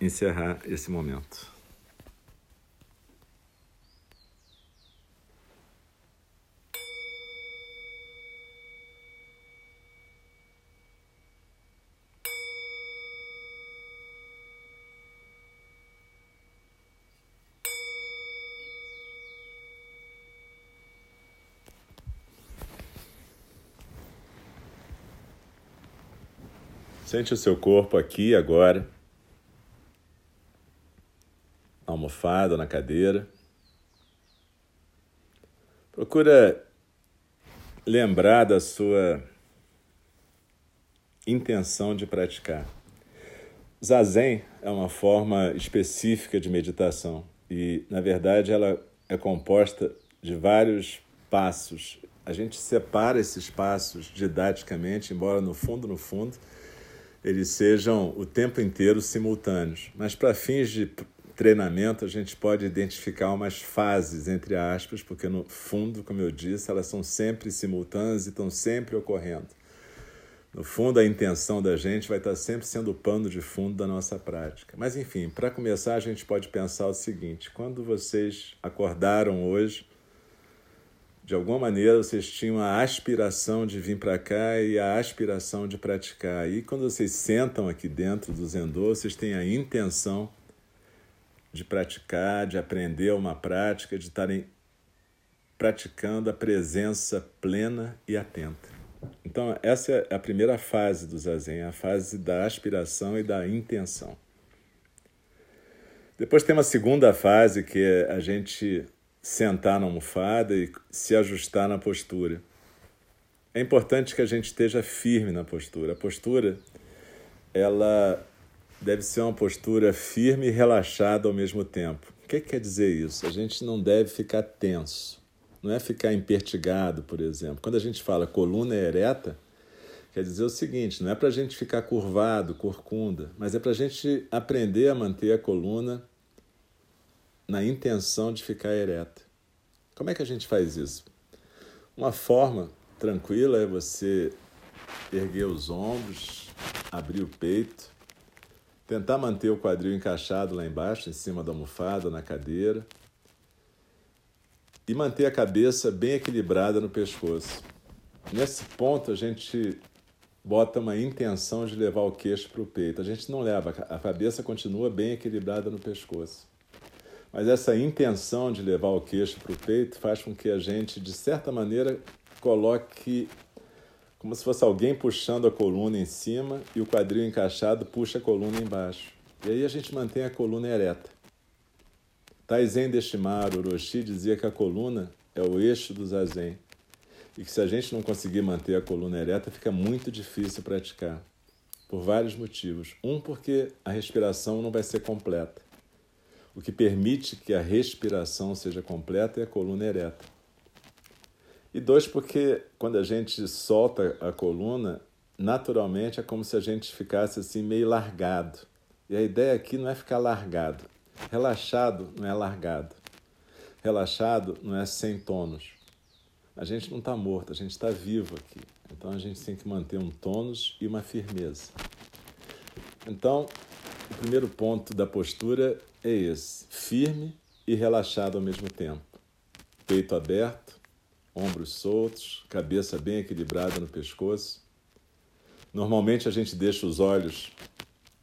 encerrar esse momento. Sente o seu corpo aqui agora, almofada, na cadeira. Procura lembrar da sua intenção de praticar. Zazen é uma forma específica de meditação e, na verdade, ela é composta de vários passos. A gente separa esses passos didaticamente, embora no fundo, no fundo, eles sejam o tempo inteiro simultâneos. Mas para fins de treinamento, a gente pode identificar umas fases, entre aspas, porque no fundo, como eu disse, elas são sempre simultâneas e estão sempre ocorrendo. No fundo, a intenção da gente vai estar sempre sendo o pano de fundo da nossa prática. Mas, enfim, para começar, a gente pode pensar o seguinte: quando vocês acordaram hoje, de alguma maneira vocês tinham a aspiração de vir para cá e a aspiração de praticar. E quando vocês sentam aqui dentro do Zendô, vocês têm a intenção de praticar, de aprender uma prática, de estarem praticando a presença plena e atenta. Então, essa é a primeira fase do Zazen, a fase da aspiração e da intenção. Depois tem uma segunda fase que é a gente sentar na almofada e se ajustar na postura. É importante que a gente esteja firme na postura. A postura, ela deve ser uma postura firme e relaxada ao mesmo tempo. O que, que quer dizer isso? A gente não deve ficar tenso. Não é ficar impertigado, por exemplo. Quando a gente fala coluna ereta, quer dizer o seguinte: não é para a gente ficar curvado, corcunda, mas é para a gente aprender a manter a coluna na intenção de ficar ereta. Como é que a gente faz isso? Uma forma tranquila é você erguer os ombros, abrir o peito, tentar manter o quadril encaixado lá embaixo, em cima da almofada, na cadeira, e manter a cabeça bem equilibrada no pescoço. Nesse ponto, a gente bota uma intenção de levar o queixo para o peito. A gente não leva, a cabeça continua bem equilibrada no pescoço. Mas essa intenção de levar o queixo para o peito faz com que a gente, de certa maneira, coloque como se fosse alguém puxando a coluna em cima e o quadril encaixado puxa a coluna embaixo. E aí a gente mantém a coluna ereta. Taizen Deshimaru Orochi dizia que a coluna é o eixo do zazen e que se a gente não conseguir manter a coluna ereta fica muito difícil praticar, por vários motivos. Um, porque a respiração não vai ser completa. O que permite que a respiração seja completa é a coluna ereta. E dois, porque quando a gente solta a coluna, naturalmente é como se a gente ficasse assim meio largado. E a ideia aqui não é ficar largado. Relaxado não é largado. Relaxado não é sem tônus. A gente não está morto, a gente está vivo aqui. Então a gente tem que manter um tônus e uma firmeza. Então, o primeiro ponto da postura é esse: firme e relaxado ao mesmo tempo. Peito aberto, ombros soltos, cabeça bem equilibrada no pescoço. Normalmente a gente deixa os olhos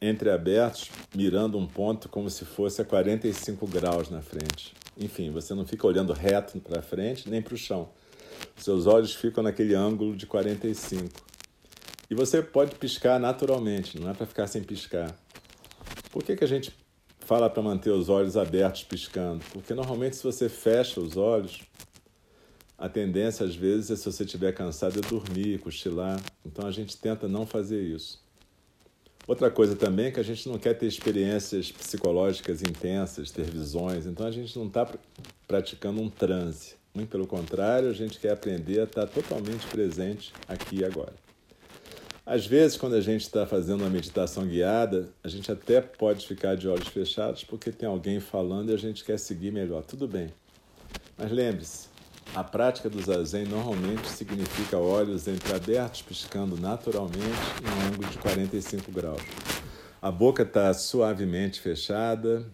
entreabertos, mirando um ponto como se fosse a 45 graus na frente. Enfim, você não fica olhando reto para frente nem para o chão. Seus olhos ficam naquele ângulo de 45. E você pode piscar naturalmente, não é para ficar sem piscar. Por que, que a gente fala para manter os olhos abertos piscando? Porque normalmente se você fecha os olhos, a tendência às vezes é se você estiver cansado é dormir, cochilar. Então a gente tenta não fazer isso. Outra coisa também é que a gente não quer ter experiências psicológicas intensas, ter visões, então a gente não está praticando um transe. Muito pelo contrário, a gente quer aprender a estar totalmente presente aqui e agora. Às vezes, quando a gente está fazendo uma meditação guiada, a gente até pode ficar de olhos fechados porque tem alguém falando e a gente quer seguir melhor. Tudo bem. Mas lembre-se, a prática do zazen normalmente significa olhos entreabertos, piscando naturalmente em um ângulo de 45 graus. A boca está suavemente fechada,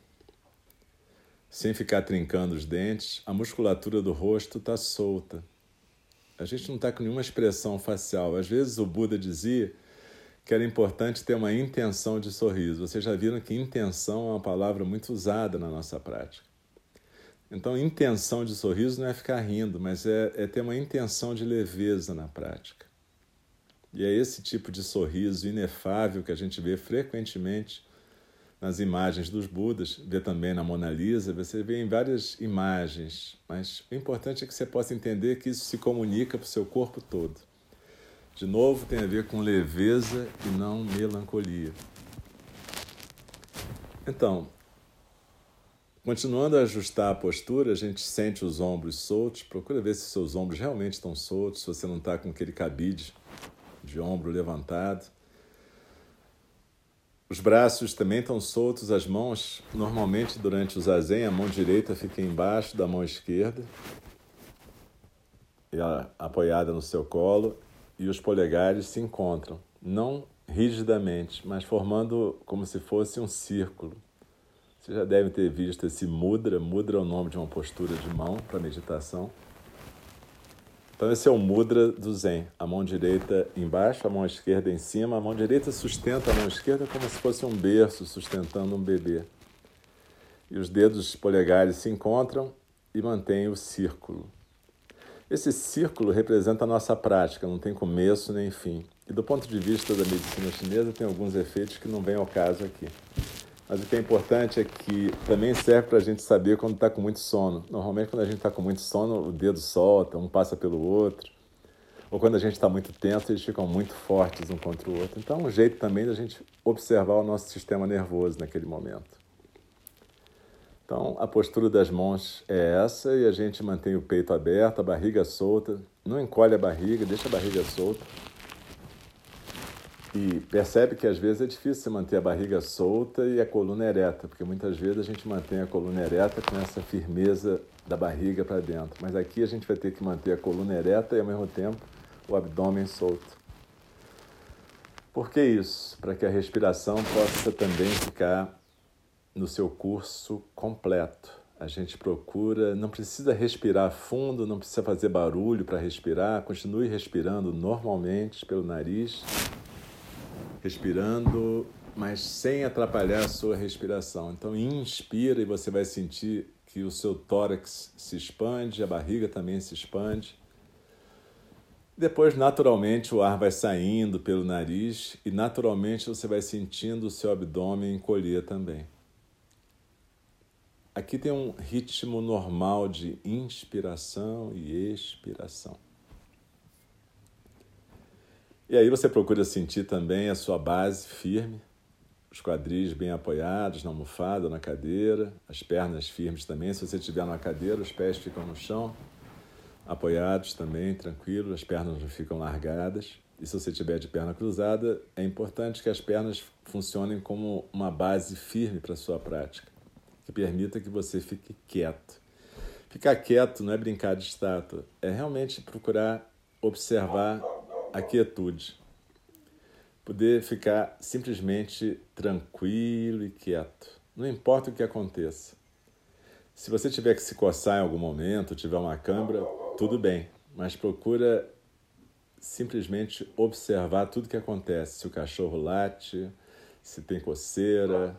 sem ficar trincando os dentes. A musculatura do rosto está solta. A gente não está com nenhuma expressão facial. Às vezes o Buda dizia que era importante ter uma intenção de sorriso. Vocês já viram que intenção é uma palavra muito usada na nossa prática. Então, intenção de sorriso não é ficar rindo, mas é, é ter uma intenção de leveza na prática. E é esse tipo de sorriso inefável que a gente vê frequentemente nas imagens dos Budas, vê também na Mona Lisa, você vê em várias imagens, mas o importante é que você possa entender que isso se comunica para o seu corpo todo. De novo, tem a ver com leveza e não melancolia. Então, Continuando a ajustar a postura, a gente sente os ombros soltos, procura ver se seus ombros realmente estão soltos, se você não está com aquele cabide de ombro levantado. Os braços também estão soltos, as mãos, normalmente durante o zazen, a mão direita fica embaixo da mão esquerda, e apoiada no seu colo, e os polegares se encontram, não rigidamente, mas formando como se fosse um círculo. Você já deve ter visto esse mudra. Mudra é o nome de uma postura de mão para meditação. Então, esse é o mudra do Zen. A mão direita embaixo, a mão esquerda em cima. A mão direita sustenta a mão esquerda como se fosse um berço sustentando um bebê. E os dedos polegares se encontram e mantêm o círculo. Esse círculo representa a nossa prática, não tem começo nem fim. E do ponto de vista da medicina chinesa, tem alguns efeitos que não vêm ao caso aqui. Mas o que é importante é que também serve para a gente saber quando está com muito sono. Normalmente, quando a gente está com muito sono, o dedo solta, um passa pelo outro. Ou quando a gente está muito tenso, eles ficam muito fortes um contra o outro. Então, é um jeito também da gente observar o nosso sistema nervoso naquele momento. Então, a postura das mãos é essa e a gente mantém o peito aberto, a barriga solta. Não encolhe a barriga, deixa a barriga solta. E percebe que às vezes é difícil manter a barriga solta e a coluna ereta, porque muitas vezes a gente mantém a coluna ereta com essa firmeza da barriga para dentro. Mas aqui a gente vai ter que manter a coluna ereta e ao mesmo tempo o abdômen solto. Por que isso? Para que a respiração possa também ficar no seu curso completo. A gente procura, não precisa respirar fundo, não precisa fazer barulho para respirar, continue respirando normalmente pelo nariz respirando, mas sem atrapalhar a sua respiração. Então, inspira e você vai sentir que o seu tórax se expande, a barriga também se expande. Depois, naturalmente, o ar vai saindo pelo nariz e, naturalmente, você vai sentindo o seu abdômen encolher também. Aqui tem um ritmo normal de inspiração e expiração. E aí você procura sentir também a sua base firme, os quadris bem apoiados na almofada, na cadeira, as pernas firmes também. Se você estiver na cadeira, os pés ficam no chão, apoiados também, tranquilos, as pernas não ficam largadas. E se você estiver de perna cruzada, é importante que as pernas funcionem como uma base firme para a sua prática, que permita que você fique quieto. Ficar quieto não é brincar de estátua, é realmente procurar observar a quietude. Poder ficar simplesmente tranquilo e quieto. Não importa o que aconteça. Se você tiver que se coçar em algum momento, tiver uma câimbra, tudo bem, mas procura simplesmente observar tudo que acontece. Se o cachorro late, se tem coceira,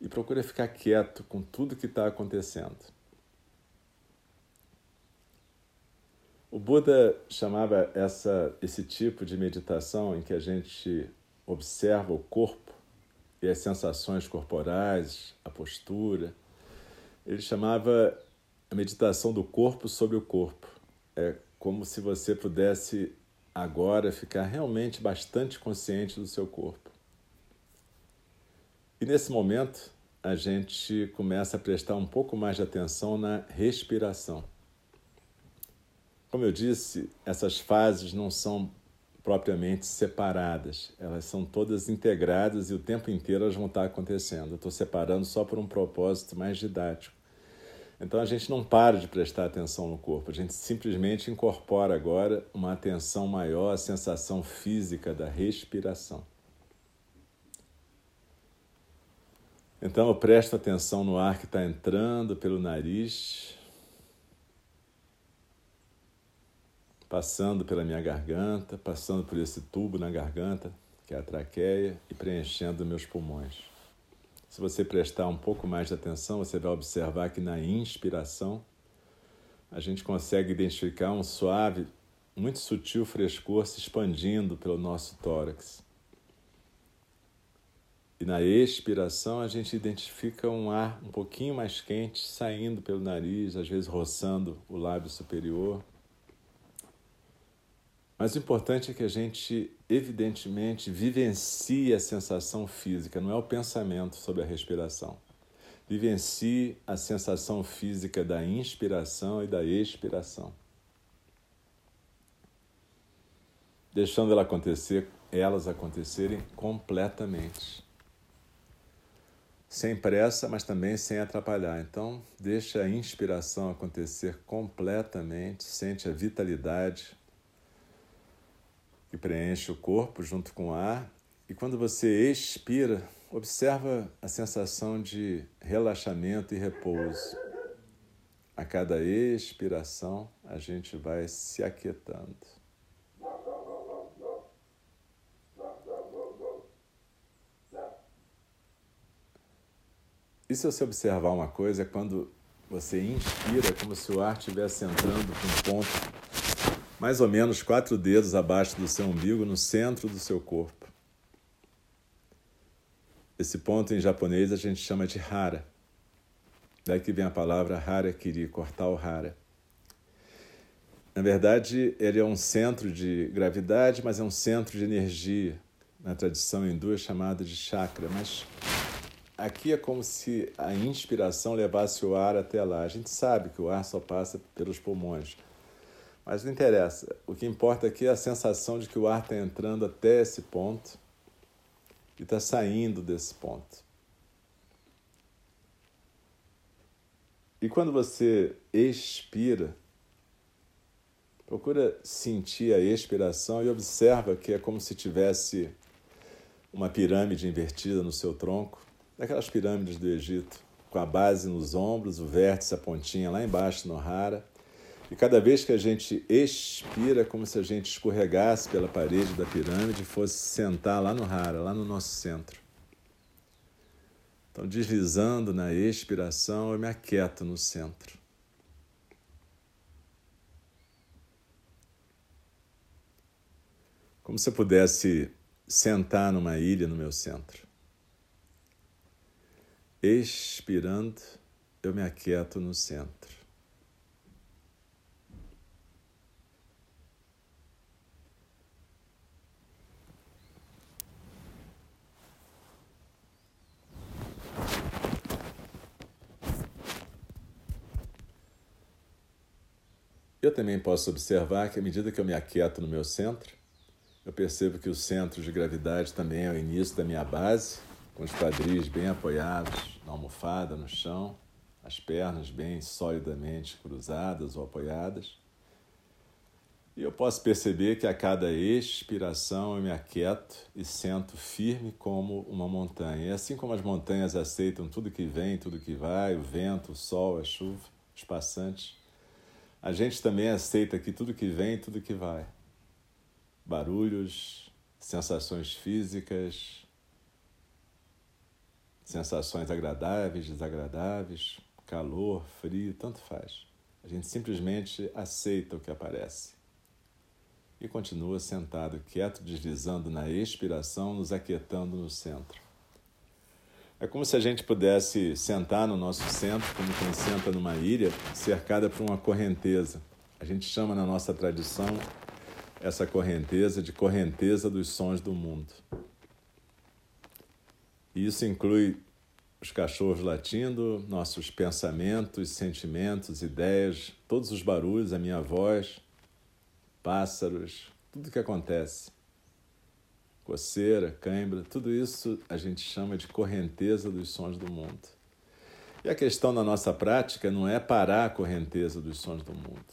e procura ficar quieto com tudo que está acontecendo. O Buda chamava essa, esse tipo de meditação em que a gente observa o corpo e as sensações corporais, a postura. Ele chamava a meditação do corpo sobre o corpo. É como se você pudesse agora ficar realmente bastante consciente do seu corpo. E nesse momento, a gente começa a prestar um pouco mais de atenção na respiração. Como eu disse, essas fases não são propriamente separadas, elas são todas integradas e o tempo inteiro elas vão estar acontecendo. Eu estou separando só por um propósito mais didático. Então a gente não para de prestar atenção no corpo, a gente simplesmente incorpora agora uma atenção maior à sensação física da respiração. Então eu presto atenção no ar que está entrando pelo nariz, passando pela minha garganta, passando por esse tubo na garganta, que é a traqueia, e preenchendo meus pulmões. Se você prestar um pouco mais de atenção, você vai observar que na inspiração a gente consegue identificar um suave, muito sutil frescor se expandindo pelo nosso tórax. E na expiração a gente identifica um ar um pouquinho mais quente saindo pelo nariz, às vezes roçando o lábio superior. Mas o importante é que a gente, evidentemente, vivencie a sensação física, não é o pensamento sobre a respiração. Vivencie a sensação física da inspiração e da expiração. Deixando ela acontecer, elas acontecerem completamente sem pressa, mas também sem atrapalhar. Então, deixa a inspiração acontecer completamente, sente a vitalidade que preenche o corpo junto com o ar. E quando você expira, observa a sensação de relaxamento e repouso. A cada expiração, a gente vai se aquietando. E se você observar uma coisa, é quando você inspira, é como se o ar estivesse entrando com um ponto mais ou menos quatro dedos abaixo do seu umbigo, no centro do seu corpo. Esse ponto em japonês a gente chama de hara. Daí que vem a palavra harakiri, cortar o hara. Na verdade, ele é um centro de gravidade, mas é um centro de energia. Na tradição hindu é chamado de chakra, mas Aqui é como se a inspiração levasse o ar até lá. A gente sabe que o ar só passa pelos pulmões. Mas não interessa. O que importa aqui é a sensação de que o ar está entrando até esse ponto e está saindo desse ponto. E quando você expira, procura sentir a expiração e observa que é como se tivesse uma pirâmide invertida no seu tronco daquelas pirâmides do Egito, com a base nos ombros, o vértice, a pontinha lá embaixo no hara. E cada vez que a gente expira, como se a gente escorregasse pela parede da pirâmide e fosse sentar lá no hara, lá no nosso centro. Então, deslizando na expiração, eu me aquieto no centro. Como se eu pudesse sentar numa ilha no meu centro. Expirando, eu me aquieto no centro. Eu também posso observar que à medida que eu me aquieto no meu centro, eu percebo que o centro de gravidade também é o início da minha base com os quadris bem apoiados na almofada, no chão, as pernas bem solidamente cruzadas ou apoiadas. E eu posso perceber que a cada expiração eu me aquieto e sento firme como uma montanha. E assim como as montanhas aceitam tudo que vem, tudo que vai, o vento, o sol, a chuva, os passantes, a gente também aceita que tudo que vem, tudo que vai. Barulhos, sensações físicas, sensações agradáveis, desagradáveis, calor, frio, tanto faz. A gente simplesmente aceita o que aparece e continua sentado, quieto, deslizando na expiração, nos aquietando no centro. É como se a gente pudesse sentar no nosso centro, como quem senta numa ilha, cercada por uma correnteza. A gente chama na nossa tradição essa correnteza de correnteza dos sons do mundo. E isso inclui os cachorros latindo, nossos pensamentos, sentimentos, ideias, todos os barulhos, a minha voz, pássaros, tudo que acontece. Coceira, cãibra, tudo isso a gente chama de correnteza dos sons do mundo. E a questão da nossa prática não é parar a correnteza dos sons do mundo,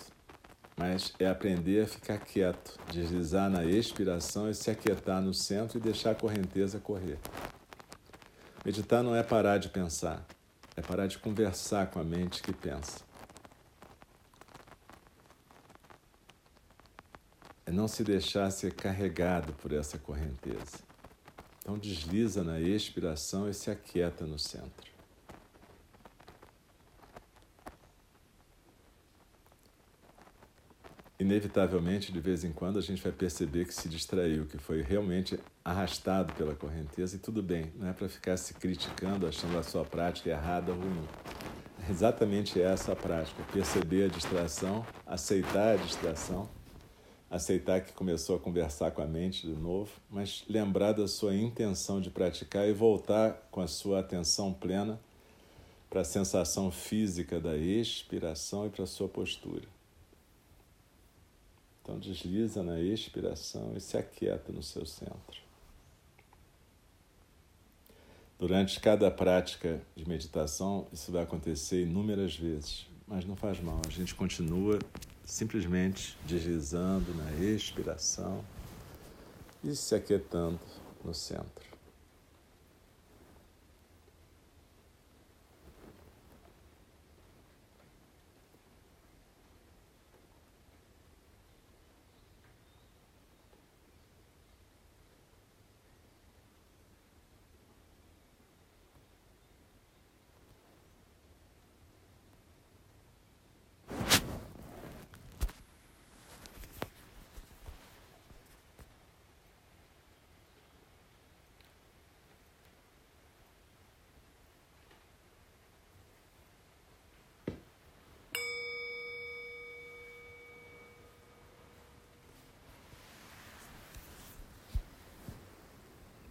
mas é aprender a ficar quieto, deslizar na expiração e se aquietar no centro e deixar a correnteza correr. Meditar não é parar de pensar, é parar de conversar com a mente que pensa. É não se deixar ser carregado por essa correnteza. Então desliza na expiração e se aquieta no centro. inevitavelmente, de vez em quando, a gente vai perceber que se distraiu, que foi realmente arrastado pela correnteza, e tudo bem, não é para ficar se criticando, achando a sua prática errada ou ruim. É exatamente essa a prática: perceber a distração, aceitar a distração, aceitar que começou a conversar com a mente de novo, mas lembrar da sua intenção de praticar e voltar com a sua atenção plena para a sensação física da expiração e para a sua postura. Então desliza na expiração e se aquieta no seu centro. Durante cada prática de meditação, isso vai acontecer inúmeras vezes, mas não faz mal, a gente continua simplesmente deslizando na expiração e se aquietando no centro.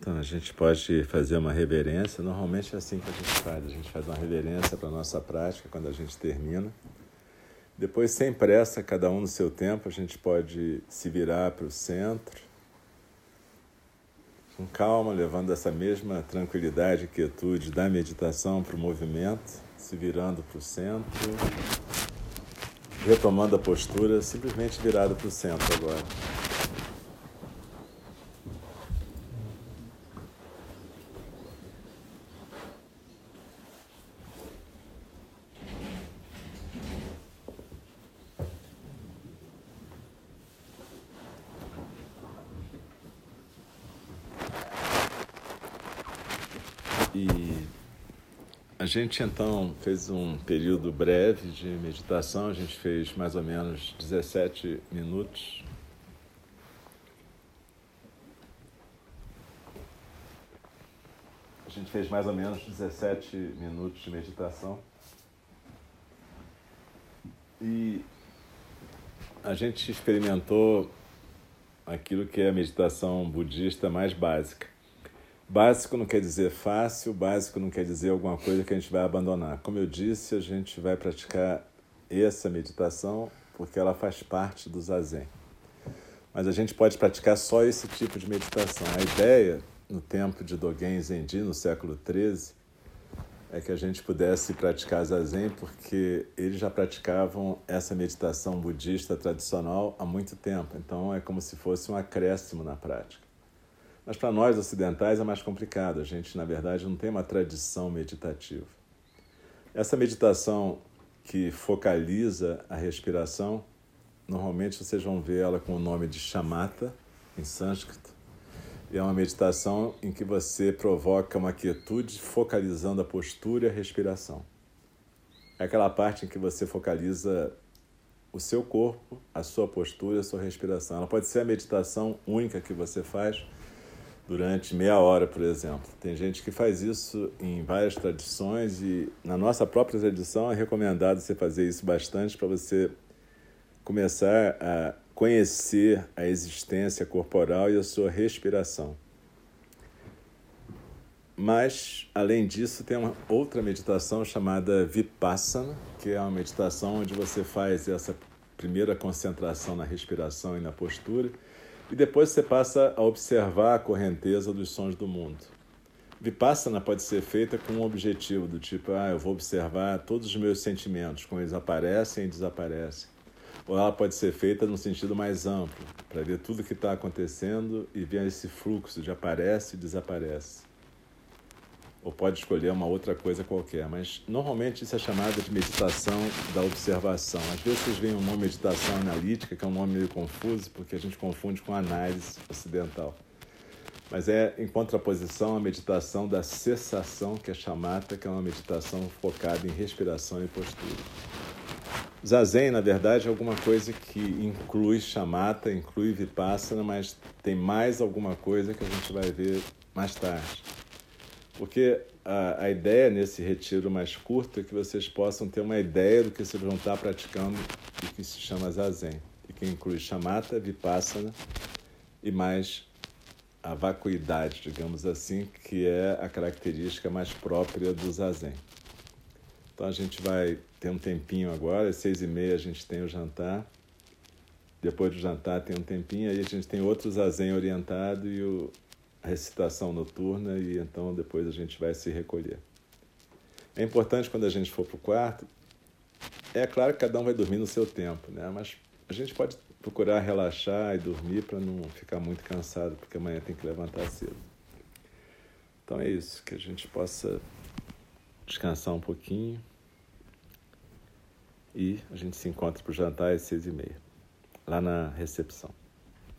Então a gente pode fazer uma reverência, normalmente é assim que a gente faz, a gente faz uma reverência para a nossa prática quando a gente termina. Depois, sem pressa, cada um no seu tempo, a gente pode se virar para o centro, com calma, levando essa mesma tranquilidade e quietude da meditação para o movimento, se virando para o centro, retomando a postura, simplesmente virado para o centro agora. E a gente então fez um período breve de meditação, a gente fez mais ou menos 17 minutos. A gente fez mais ou menos 17 minutos de meditação. E a gente experimentou aquilo que é a meditação budista mais básica Básico não quer dizer fácil, básico não quer dizer alguma coisa que a gente vai abandonar. Como eu disse, a gente vai praticar essa meditação porque ela faz parte do zazen. Mas a gente pode praticar só esse tipo de meditação. A ideia, no tempo de Dogen Zenji, no século XIII, é que a gente pudesse praticar zazen porque eles já praticavam essa meditação budista tradicional há muito tempo. Então é como se fosse um acréscimo na prática. Mas para nós ocidentais é mais complicado. A gente, na verdade, não tem uma tradição meditativa. Essa meditação que focaliza a respiração, normalmente vocês vão ver ela com o nome de chamata, em sânscrito. E é uma meditação em que você provoca uma quietude focalizando a postura e a respiração. É aquela parte em que você focaliza o seu corpo, a sua postura, a sua respiração. Ela pode ser a meditação única que você faz durante meia hora, por exemplo. Tem gente que faz isso em várias tradições e na nossa própria tradição é recomendado você fazer isso bastante para você começar a conhecer a existência corporal e a sua respiração. Mas, além disso, tem uma outra meditação chamada Vipassana, que é uma meditação onde você faz essa primeira concentração na respiração e na postura e depois você passa a observar a correnteza dos sons do mundo. Vipassana pode ser feita com um objetivo do tipo, ah, eu vou observar todos os meus sentimentos, como eles aparecem e desaparecem. Ou ela pode ser feita num sentido mais amplo, para ver tudo o que está acontecendo e ver esse fluxo de aparece e desaparece. Ou pode escolher uma outra coisa qualquer, mas normalmente isso é chamado de meditação da observação. Às vezes vocês veem um nome meditação analítica, que é um nome meio confuso, porque a gente confunde com análise ocidental. Mas é em contraposição à meditação da cessação, que é chamata, que é uma meditação focada em respiração e postura. Zazen, na verdade, é alguma coisa que inclui chamata, inclui vipassana, mas tem mais alguma coisa que a gente vai ver mais tarde. Porque a, a ideia nesse retiro mais curto é que vocês possam ter uma ideia do que vocês vão estar praticando e que se chama Zazen, e que inclui chamata, vipassana e mais a vacuidade, digamos assim, que é a característica mais própria do Zazen. Então a gente vai ter um tempinho agora, às seis e meia a gente tem o jantar. Depois do jantar tem um tempinho, aí a gente tem outro zazen orientado e o, recitação noturna, e então depois a gente vai se recolher. É importante quando a gente for para o quarto, é claro que cada um vai dormir no seu tempo, né? mas a gente pode procurar relaxar e dormir para não ficar muito cansado, porque amanhã tem que levantar cedo. Então é isso, que a gente possa descansar um pouquinho e a gente se encontra para o jantar às seis e meia, lá na recepção.